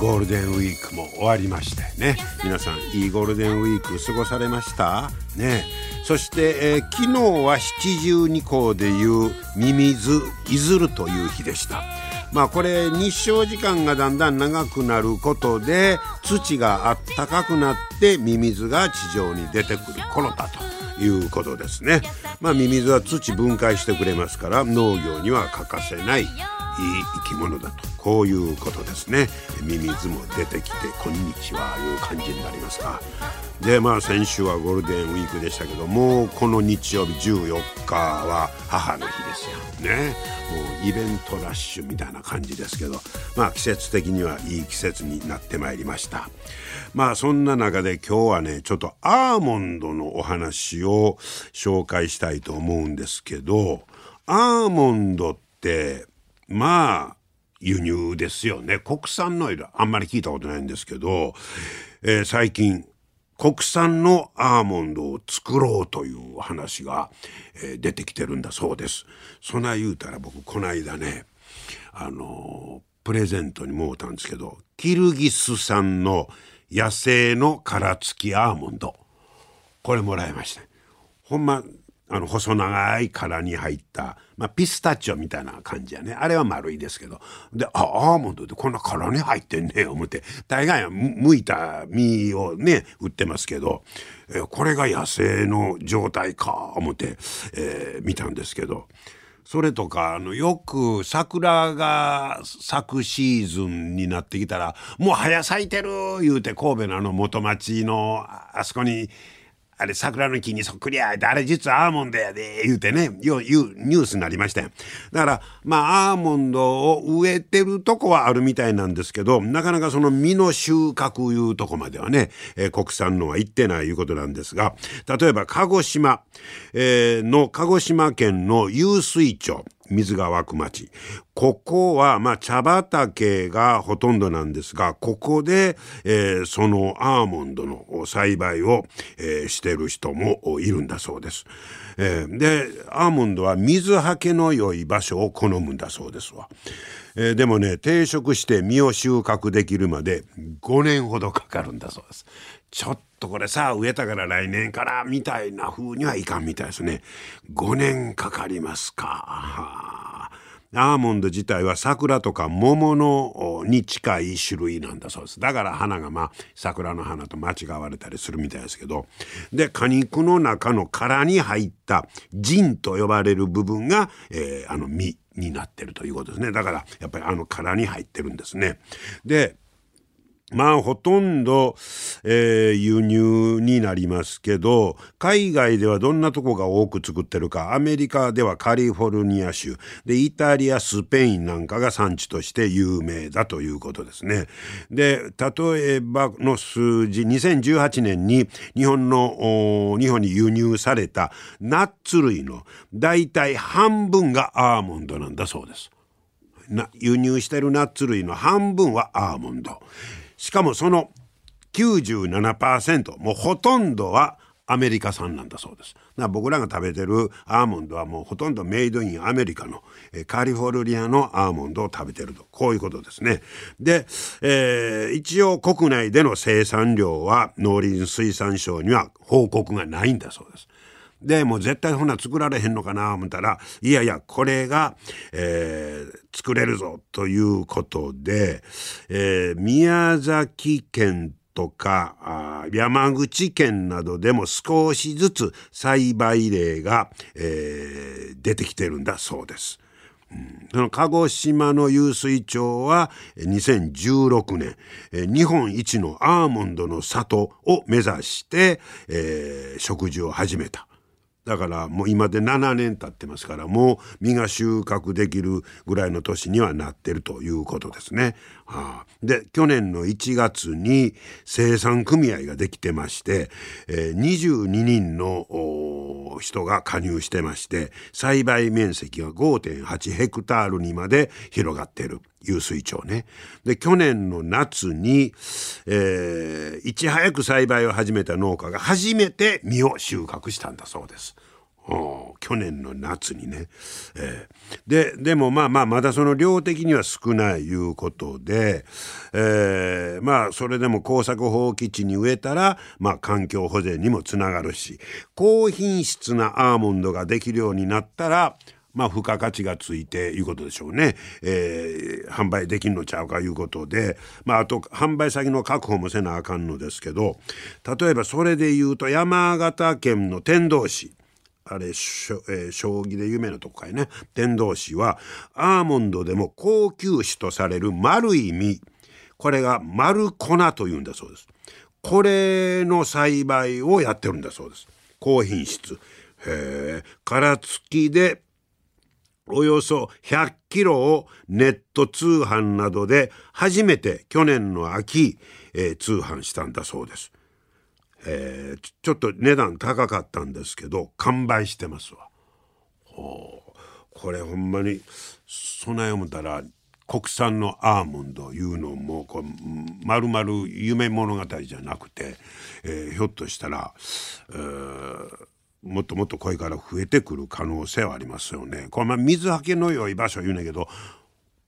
ゴールデンウィークも終わりましてね。皆さんいいゴールデンウィーク過ごされました？ね。そして、えー、昨日は七十二校でいうミミズいずるという日でした。まあこれ日照時間がだんだん長くなることで土があったかくなってミミズが地上に出てくる頃だということですね。まあ、ミミズは土分解してくれますから農業には欠かせない生き物だと。こういうことですね。ミミズも出てきて「こんにちは」いう感じになりますが。でまあ先週はゴールデンウィークでしたけどもうこの日曜日14日は母の日ですよ。ね。もうイベントラッシュみたいな感じですけどまあ季節的にはいい季節になってまいりました。まあそんな中で今日はねちょっとアーモンドのお話を紹介したいと思うんですけどアーモンドってまあ輸入ですよね。国産のあんまり聞いたことないんですけど、えー、最近国産のアーモンドを作ろうという話が、えー、出てきてるんだそうです。そない言うたら僕この間ねあのー、プレゼントにもうたんですけどキルギス産の野生の殻付きアーモンド。これもらいました。ほんまあの細長い殻に入った、まあ、ピスタチオみたいな感じやね。あれは丸いですけど。であアーモンドってこんな殻に入ってんね思って。大概はむいた実をね売ってますけど、えこれが野生の状態か思って、えー、見たんですけど。それとかあのよく桜が咲くシーズンになってきたらもう早咲いてる言うて神戸のあの元町のあそこにあれ桜の木にそっくりやあれ実はアーモンドやで言うてねよう言うニュースになりましたよ。だからまあアーモンドを植えてるとこはあるみたいなんですけどなかなかその実の収穫いうとこまではね、えー、国産のは行ってないいうことなんですが例えば鹿児島、えー、の鹿児島県の湧水町水が湧く町。ここはまあ茶畑がほとんどなんですがここで、えー、そのアーモンドの栽培を、えー、してる人もいるんだそうです。えー、でアーモンドは水はけの良い場所を好むんだそうですわ。えー、でもね定食して実を収穫できるまで5年ほどかかるんだそうです。ちょっとこれさ植えたから来年からみたいな風にはいかんみたいですね。5年かかりますか。アーモンド自体は桜とか桃のに近い種類なんだそうです。だから花がまあ桜の花と間違われたりするみたいですけど。で果肉の中の殻に入った腎と呼ばれる部分が、えー、あの実になってるということですね。だからやっぱりあの殻に入ってるんですね。でまあほとんど、えー、輸入になりますけど海外ではどんなとこが多く作ってるかアメリカではカリフォルニア州でイタリアスペインなんかが産地として有名だということですね。で例えばの数字2018年に日本の日本に輸入されたナッツ類の大体半分がアーモンドなんだそうです。輸入してるナッツ類の半分はアーモンド。しかもその97%もうほとんどはアメリカ産なんだそうです。だ僕らが食べてるアーモンドはもうほとんどメイドインアメリカのカリフォルニアのアーモンドを食べてるとこういうことですね。で、えー、一応国内での生産量は農林水産省には報告がないんだそうです。でもう絶対ほな作られへんのかな思ったらいやいやこれが、えー、作れるぞということで、えー、宮崎県とか山口県などでも少しずつ栽培例が、えー、出てきてるんだそうです。その鹿児島の湧水町は2016年日本一のアーモンドの里を目指して、えー、植樹を始めた。だからもう今で7年経ってますからもう実が収穫できるぐらいの年にはなってるということですね。はあ、で去年の1月に生産組合ができてまして、えー、22人の人が加入してまして栽培面積が5.8ヘクタールにまで広がっている湧水町ね。で去年の夏に、えー、いち早く栽培を始めた農家が初めて実を収穫したんだそうです。去年の夏にね、えー、ででもまあまあまだその量的には少ないいうことで、えー、まあそれでも耕作放棄地に植えたら、まあ、環境保全にもつながるし高品質なアーモンドができるようになったらまあ、付加価値がついていうことでしょうね、えー、販売できんのちゃうかいうことで、まあ、あと販売先の確保もせなあかんのですけど例えばそれで言うと山形県の天童市。あれ、えー、将棋で有名なとこかいね。天童市はアーモンドでも高級種とされる丸い実。これが丸粉というんだそうです。これの栽培をやってるんだそうです。高品質。へえ殻付きでおよそ100キロをネット通販などで初めて去年の秋、えー、通販したんだそうです。えー、ちょっと値段高かったんですけど完売してますわ。これほんまに備えをたら国産のアーモンドいうのもこうまるまる夢物語じゃなくて、えー、ひょっとしたら、えーもっともっとこれから増えてくる可能性はありますよね。これまあ水はけの良い場所言うねんけど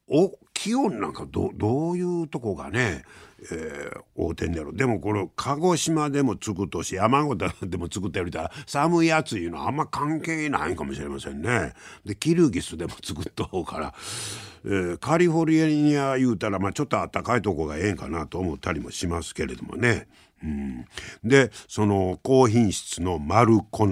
お気温なんかどどういうとこがね、えー、大手になる？でもこれ鹿児島でも作っとし山形でも作ってるたら寒い暑いうのはあんま関係ないかもしれませんね。でキルギスでも作っとうから、えー、カリフォルニア言うたら、まあ、ちょっとあったかいとこがええんかなと思ったりもしますけれどもね。うん、でその高品質の丸粉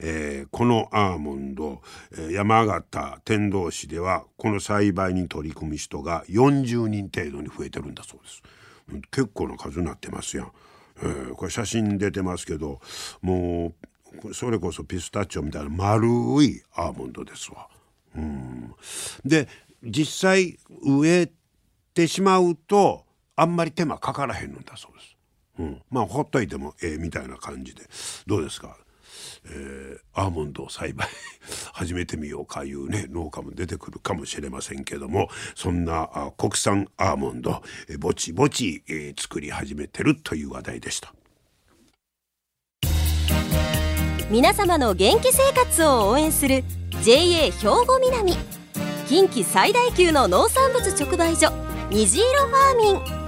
えー、このアーモンド、え、山形天童市ではこの栽培に取り組む人が40人程度に増えてるんだそうです。結構な数になってますやん。えー、これ写真出てますけどもうそれこそピスタチオみたいな丸いアーモンドですわ。うん、で実際植えてしまうとあんまり手間かからへんのだそうです。うん、まあほっといてもええみたいな感じで。どうですか、えー、アーモンドを栽培 始めてみようかいうね農家も出てくるかもしれませんけどもそんなあ国産アーモンド、えー、ぼちぼち、えー、作り始めてるという話題でした。皆様の元気生活を応援する JA 兵庫南。近畿最大級の農産物直売所虹色ファーミン。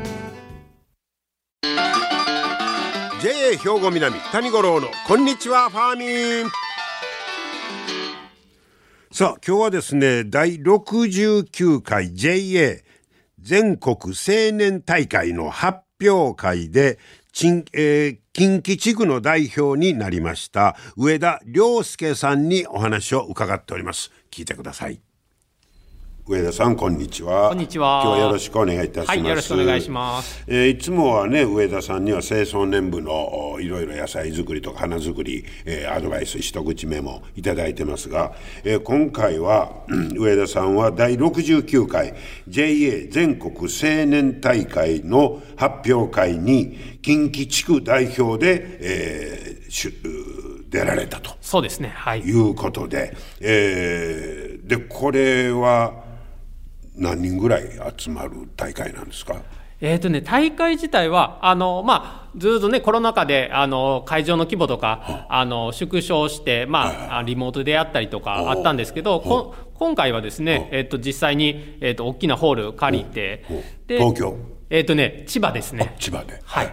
兵庫南谷五郎のこんにちはファーミン。さあ今日はですね第69回 JA 全国青年大会の発表会で近,、えー、近畿地区の代表になりました上田良介さんにお話を伺っております。聞いてください。上田さんこんにちは。こんにちは。今日はよろしくお願いいたします、はい、よろしくお願いします、えー、いつもはね上田さんには清掃年部のいろいろ野菜作りとか花作り、えー、アドバイス一口メモいただいてますが、えー、今回は 上田さんは第69回 JA 全国青年大会の発表会に近畿地区代表で、えー、出られたと。そうですねはい。いうことで、えー、でこれは何人ぐらい集まる大会なんですか？えーとね、大会自体はあの、まあ、ずっと、ね、コロナ禍であの会場の規模とか、あの縮小して、まあ、リモートであったりとかあったんですけど、今回はですね、えーと、実際に、えーと、大きなホール借りて、で東京？えーとね、千葉ですね。千葉で、はい、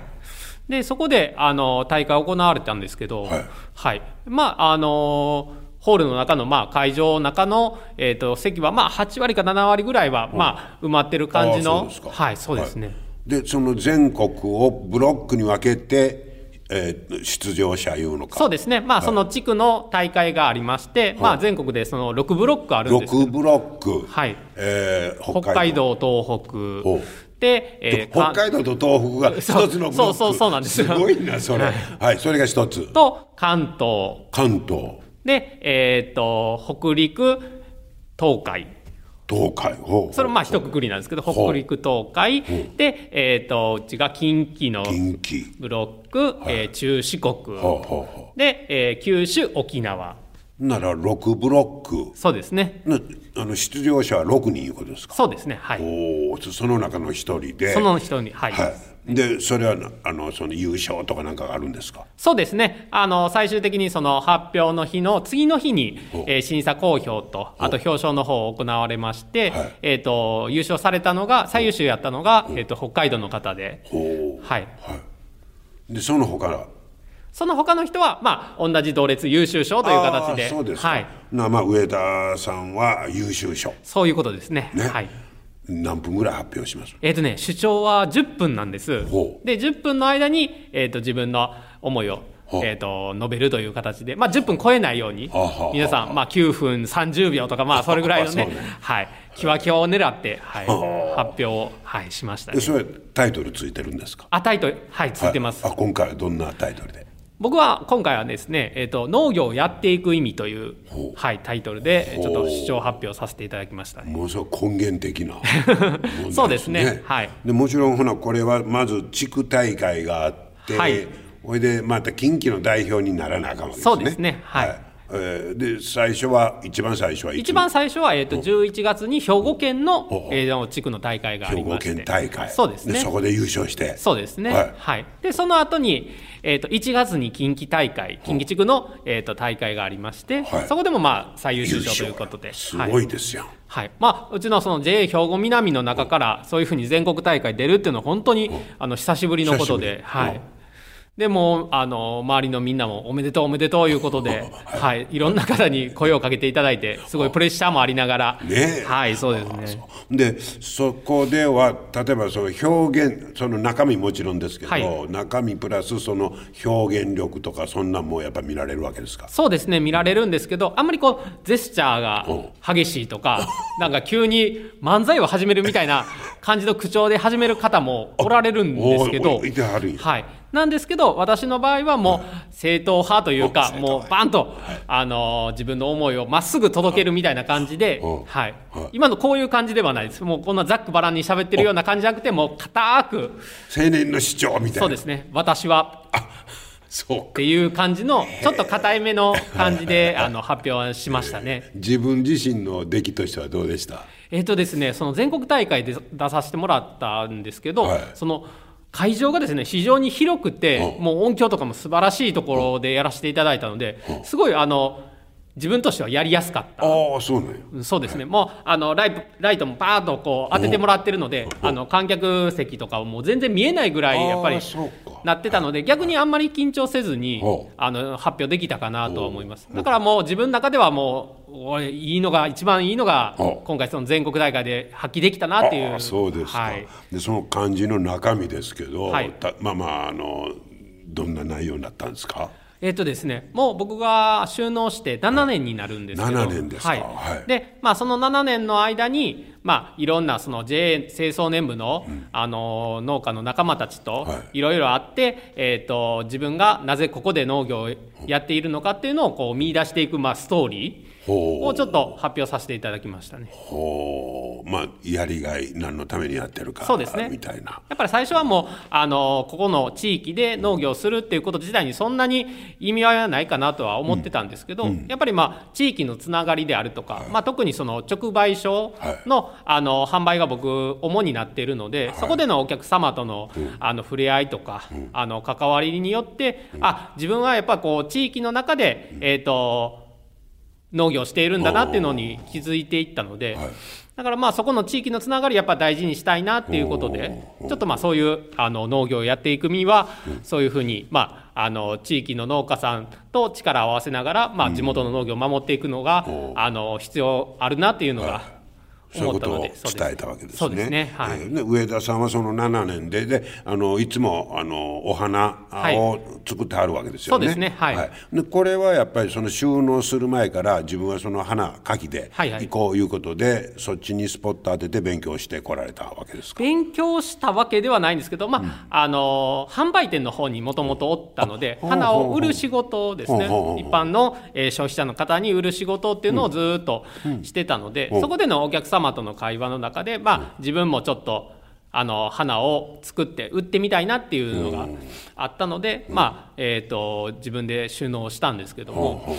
でそこであの大会行われたんですけど、はい、はい、まああのホールの中の、まあ、会場の中の、えー、と席は、まあ、8割か7割ぐらいは、まあ、埋まってる感じのはいそうですね、でその全国をブロックに分けて、えー出場者いうのか。そうですね、まあ、その地区の大会がありまして、まあ、全国でその6ブロックあるんですけど6ブロック、はい。えー北海道、東ほ北う。で、えー北海道と東北が一つのブロックそうそうそうなんですよ。すごいなそれ。はいそれが一つ。と関東。関東で、えー、と北陸東海。東海。それもまあ一括りなんですけど北陸東海。で、えー、とうちが近畿の近畿。ブロック、えー中四国。で、えー九州沖縄。うなら6ブロック。そうですね。なあの出場者は6人いうことですか？そうですね。はい。おおその中の一人で。その人にはい、はいでそれはなあのその優勝とかなんかがあるんですか？そうですね。あの最終的にその発表の日の次の日に、えー審査公表とあと表彰の方を行われまして、はい。えー、と優勝されたのが最優秀やったのが、えー、と北海道の方で、ほはい、うでその他その他の人は、まあ、同じ同列優秀賞という形で。そうですか、はい、なまあ上田さんは優秀賞。そういうことですね。ね。はい何分ぐらい発表します？えっ、とね、主張は10分なんです。で、10分の間に、えっ、と、自分の思いを、えっ、と、述べるという形で、まあ、10分超えないようにはあはあはあ、皆さん、まあ、9分30秒とか、まあ、それぐらいのねね、はい、キワキワを狙って、はい、は発表を、はい、しましたね。でそれタイトルついてるんですか？あ、タイトル、はい、ついてます。はい。あ今回はどんなタイトルで？僕は今回はですね、えっ、と、農業をやっていく意味というはい、タイトルで、ちょっと主張発表させていただきましたね。ものすごく根源的な。問題そうですね。はい。でもちろんほなこれはまず地区大会があって、はい。ほいでまた近畿の代表にならなあかんわけですね。そうですね。はい。えーで最初は一番最初は一番最初は、えー、と11月に兵庫県のえー地区の大会があ兵庫りまして。県大会。そうですね。そこで優勝して。そうですね。ははいい、でその後に、えー、と1月に近畿大会近畿地区の、えー、と大会がありまして、はい。そこでもまあ最優秀賞ということで。すごはいいですよ、はい。まあ、うちのその JA 兵庫南の中からそういうふうに全国大会出るっていうのは本当にあの久しぶりのことで、はい、でもうあの周りのみんなもおめでとうおめでとういうことで、はい、いろんな方に声をかけていただいてすごいプレッシャーもありながら、ね。えはいそうですね。でそこでは例えばその表現その中身もちろんですけど、はい。中身プラスその表現力とかそんなんもやっぱ見られるわけですか？そうですね見られるんですけどあんまりこうジェスチャーが激しいとかなんか急に漫才を始めるみたいな感じの口調で始める方もおられるんですけど おいてはるんや。はいなんですけど私の場合はもう正統派というかもうバンと、あのー自分の思いをまっすぐ届けるみたいな感じでお、はい。はい。今のこういう感じではないです。もうこんなざっくばらんに喋ってるような感じじゃなくてもう固く青年の主張みたいな。そうですね。私は。そうっていう感じのちょっと硬いめの感じで あの発表しましたね。自分自身の出来としてはどうでした？えっ、とですねその全国大会で出させてもらったんですけど、はい。その会場がですね非常に広くて、うん。もう音響とかも素晴らしいところでやらせていただいたので、すごいあの自分としてはやりやすかった。ああそうなんやそうですね、もうあのライトライトもパーッとこう当ててもらってるので、あの観客席とかはもう全然見えないぐらいやっぱりなってたので、逆にあんまり緊張せずにあの発表できたかなとは思います。だからもう自分の中ではもう、俺いいのが、一番いいのが今回、その全国大会で発揮できたなっていう。そうですか、はい。でその漢字の中身ですけど、はい。たまあまああのどんな内容になったんですか？えっとですね、もう僕が収納して7年になるんですけど、7年ですか。はい。はい。で、まあ、その7年の間に、まあ、いろんなその JA 清掃年部の,、あの農家の仲間たちとはい。いろいろあって、えー、と自分がなぜここで農業をやっているのかっていうのをこう見出していく、まあ、ストーリーをちょっと発表させていただきましたね。ほう。まあやりがい何のためにやってるかそうですね。みたいな。やっぱり最初はもうあのここの地域で農業をするっていうこと自体にそんなに意味合いはないかなとは思ってたんですけど、やっぱりまあ地域のつながりであるとか、まあ、特にその直売所の,、あの販売が僕主になっているので、そこでのお客様との,、あの触れ合いとか、あの関わりによって、あ自分はやっぱこう地域の中で、えー、と農業しているんだなっていうのに気づいていったので、はい。だからまあそこの地域のつながりやっぱ大事にしたいなっていうことでちょっとまあそういうあの農業をやっていく身はそういうふうにまああの地域の農家さんと力を合わせながらまあ地元の農業を守っていくのがあの必要あるなっていうのがそういうことを伝えたわけですね。すね。はい、えー、上田さんはその7年でであのいつもあのお花を作ってはるわけですよね。そうですね。はい。はい、でこれはやっぱりその収納する前から自分はその花かきで行こういうことで、はいはい、そっちにスポット当てて勉強してこられたわけですか？勉強したわけではないんですけど、まあ、うん、あの販売店の方にもともとおったので、花を売る仕事ですね。一般の、えー、消費者の方に売る仕事っていうのをずっとしてたので、うん、そこでのお客様との会話の中で、まあ、自分もちょっとあの花を作って売ってみたいなっていうのがあったので、まあえーと、自分で収納したんですけども。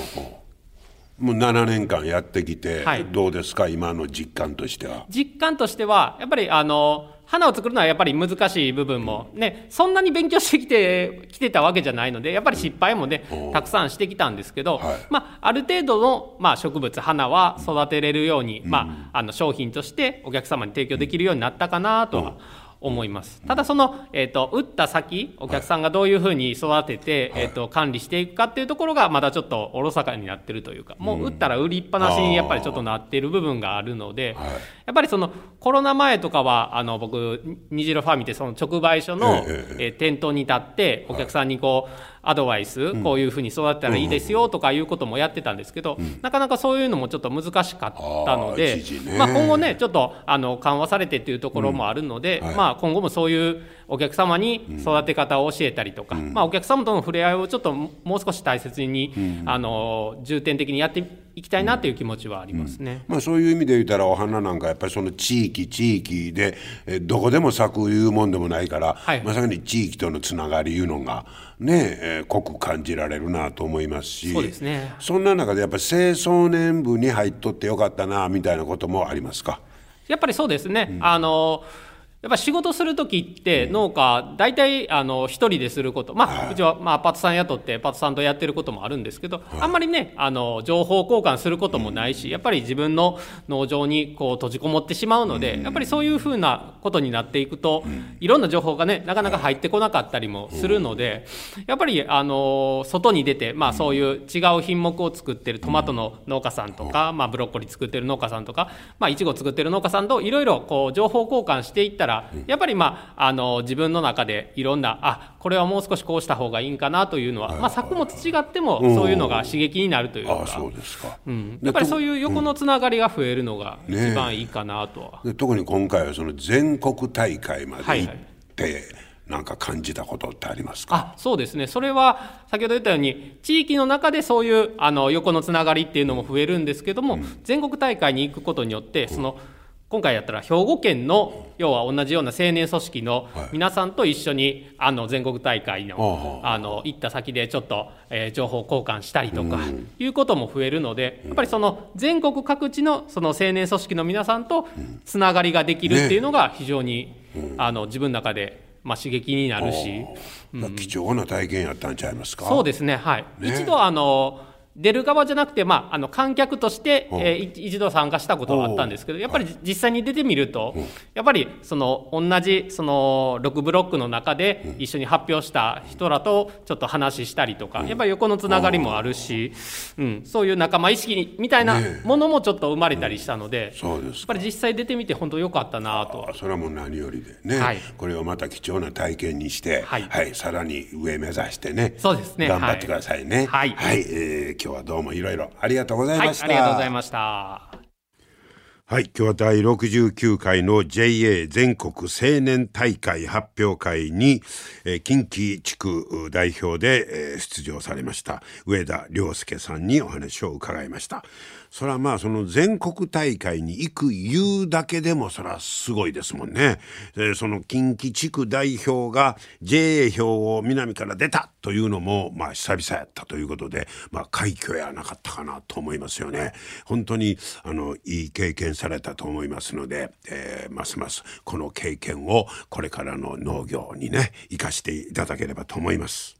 もう7年間やってきて、どうですか、今の実感としては。実感としてはやっぱりあの花を作るのはやっぱり難しい部分もね、そんなに勉強してきてきてたわけじゃないのでやっぱり失敗もね、たくさんしてきたんですけど、はい、まあ、ある程度の、まあ、植物花は育てれるように、まあ、あの商品としてお客様に提供できるようになったかなとは思います。ただその、えーと、打った先お客さんがどういうふうに育てて、はい、えーと、管理していくかっていうところがまだちょっとおろそかになってるというかもう打ったら売りっぱなしにやっぱりちょっとなっている部分があるので、はい、やっぱりそのコロナ前とかはあの僕虹色ファーミってその直売所の、えー、店頭に立ってお客さんにこう、アドバイス、こういうふうに育てたらいいですよとかいうこともやってたんですけど、なかなかそういうのもちょっと難しかったので、まあ、今後ねちょっとあの緩和されてっていうところもあるので、まあ、今後もそういうお客様に育て方を教えたりとか、まあ、お客様との触れ合いをちょっともう少し大切に、あの重点的にやっていきたいなという気持ちはありますね、まあ、そういう意味で言ったらお花なんかやっぱりその地域地域でえどこでも咲くいうもんでもないから、はい、まさに地域とのつながりいうのがね、えー、濃く感じられるなと思いますしそうですね。そんな中でやっぱり青少年部に入っとってよかったなみたいなこともありますか？やっぱりそうですね、うん、あのやっぱ仕事する時って農家大体あの一人ですること。まあうちはまあパートさん雇ってパートさんとやってることもあるんですけどあんまりねあの情報交換することもないしやっぱり自分の農場にこう閉じこもってしまうのでやっぱりそういうふうなことになっていくといろんな情報がねなかなか入ってこなかったりもするのでやっぱりあの外に出てまあそういう違う品目を作ってるトマトの農家さんとかまあブロッコリー作ってる農家さんとかまあいちご作ってる農家さんといろいろこう情報交換していったらやっぱりまああの自分の中でいろんなあこれはもう少しこうした方がいいんかなというのは、まあ、作物違ってもそういうのが刺激になるというか、そうですか、うん、やっぱりそういう横のつながりが増えるのが一番いいかなとは、ね、特に今回はその全国大会まで行って、はいはい。なんか感じたことってありますか？あそうですね。それは先ほど言ったように地域の中でそういうあの横のつながりっていうのも増えるんですけども、うん、全国大会に行くことによってその、うん今回やったら兵庫県の要は同じような青年組織の皆さんと一緒にあの全国大会のあの行った先でちょっと、えー、情報交換したりとかいうことも増えるのでやっぱりその全国各地のその青年組織の皆さんとつながりができるっていうのが非常にあの自分の中でまあ刺激になるし、うん、貴重な体験やったんちゃいますか？そうですねはい、ね、一度あの出る側じゃなくて、まあ、あの観客として、えー、一度参加したことはあったんですけどやっぱり実際に出てみるとやっぱりその同じその6ブロックの中で一緒に発表した人らとちょっと話したりとかやっぱり横のつながりもあるし、うん、そういう仲間意識みたいなものもちょっと生まれたりしたので、やっぱり実際出てみて本当良かったなと。それはもう何よりでね、はい、これをまた貴重な体験にして、はい、はい、さらに上目指してねそうですね。頑張ってくださいね。はい、はい、えー、今日はどうもいろいろありがとうございました、はい、ありがとうございました。はい今日は第69回の JA 全国青年大会発表会に、えー、近畿地区代表で、えー、出場されました上田良介さんにお話を伺いましたそれはまあその全国大会に行く言うだけでもそれはすごいですもんね。でその近畿地区代表が JA 票を南から出たというのもまあ久々やったということでまあ快挙やなかったかなと思いますよね。本当にあのいい経験されたと思いますので、えー、ますますこの経験をこれからの農業にね生かしていただければと思います。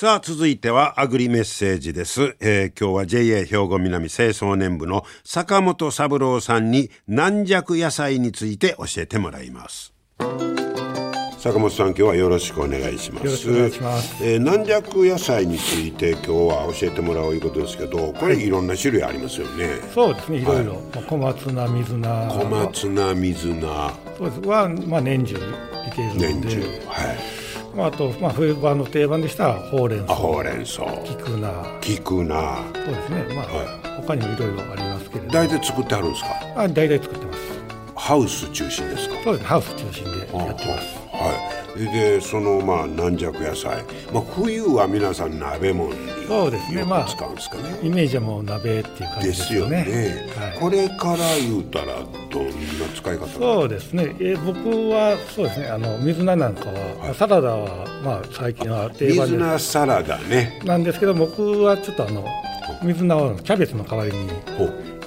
さあ続いてはアグリメッセージです、えー今日は JA 兵庫南清掃年部の坂本三郎さんに軟弱野菜について教えてもらいます。坂本さん今日はよろしくお願いします。よろしくお願いします。えー軟弱野菜について今日は教えてもらおういうことですけどこれい。ろんな種類ありますよね、そうですね、い。ろいろ、まあ小松菜、水菜、小松菜水菜。そうです。は、まあ、年中いけるので、年中。はいまあ、あと、まあ、冬場の定番でしたらほうれんあ草、ほうれん草。菊菜、菊菜。そうですね、まあ、は他にもいろいろありますけれど、大体作ってあるんですか？あ大体作ってます。ハウス中心ですか？そうです。ね、ハウス中心でやってます。はい。でそのまあ軟弱野菜、まあ、冬は皆さん鍋物にそうですね。よまあく使うんですかね、イメージはもう鍋っていう感じでですすよよね。ね。はい。これから言うたらどんな使い方そうですね、えー僕はそうですね、あの水菜なんかは、サラダは、まあ、最近は定番で水菜サラダね。なんですけど、僕はちょっとあの水菜をキャベツの代わりに、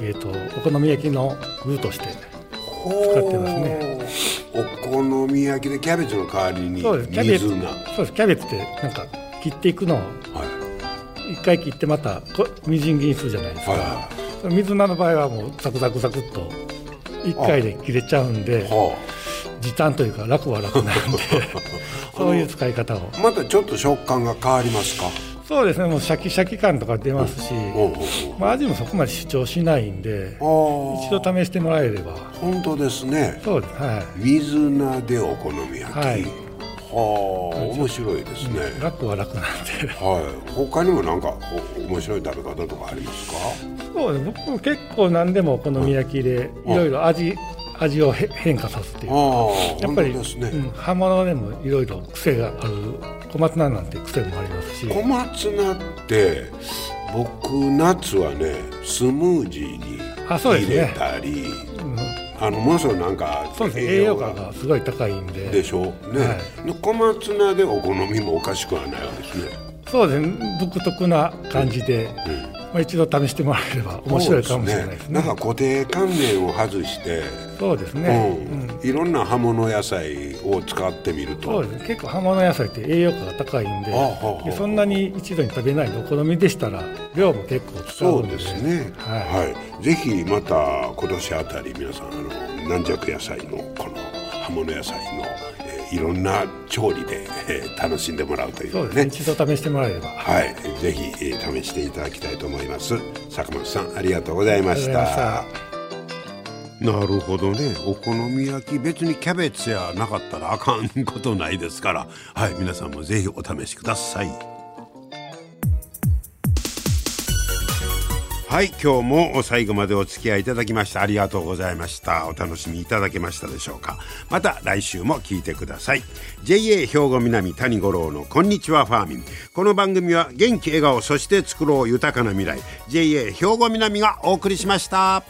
えー、とお好み焼きの具として使ってますねお好み焼きでキャベツの代わりにそうです。キャベツ。そうです。キャベツってなんか切っていくのをはい。一回切ってまたこみじん切りにするじゃないですか、は水菜の場合はもうザクザクザクっと一回で切れちゃうんでは時短というか楽は楽なんで そういう使い方を。あ、またちょっと食感が変わりますか？そうですね。もうシャキシャキ感とか出ますし、まあ、味もそこまで主張しないんで一度試してもらえれば。本当ですね。そうです。はい。水菜でお好み焼き、はい。はあ面白いですね、楽は楽なんで。はい。他にもなんかお面白い食べ方とかありますか？そうです。僕結構何でもお好み焼きでいろいろ味味をへ変化させて。やっぱり、ね、うん、葉物でもいろいろ癖がある小松菜なんて癖もありますし。小松菜って僕夏はねスムージーに入れたり、うん。あのものすごいなんか栄養価がすごい高いんで。でしょ？うね、はで小松菜でお好みもおかしくはないわけですね。そうですね。独特な感じで、まあ、一度試してもらえれば面白いかもしれないですね。なんか固定観念を外して、そうですね、うん。いろんな葉物野菜を使ってみると。そうです。ね結構葉物野菜って栄養価が高いんであはあはあ。でそんなに一度に食べないでお好みでしたら量も結構使そううんでですね。はい。はい。ぜひまた今年あたり皆さんあの軟弱野菜のこの葉物野菜の、えーいろんな調理で、えー楽しんでもらうというそうですねね。一度試してもらえればはい。ぜひ、えー試していただきたいと思います。坂本さんありがとうございましたま。なるほどねお好み焼き別にキャベツやなかったらあかんことないですからはい皆さんもぜひお試しくださいはい今日も最後までお付き合いいただきましてありがとうございました。お楽しみいただけましたでしょうか。また来週も聞いてください。JA 兵庫南谷五郎のこんにちはファーミン。この番組は元気笑顔そして作ろう豊かな未来。JA 兵庫南がお送りしました。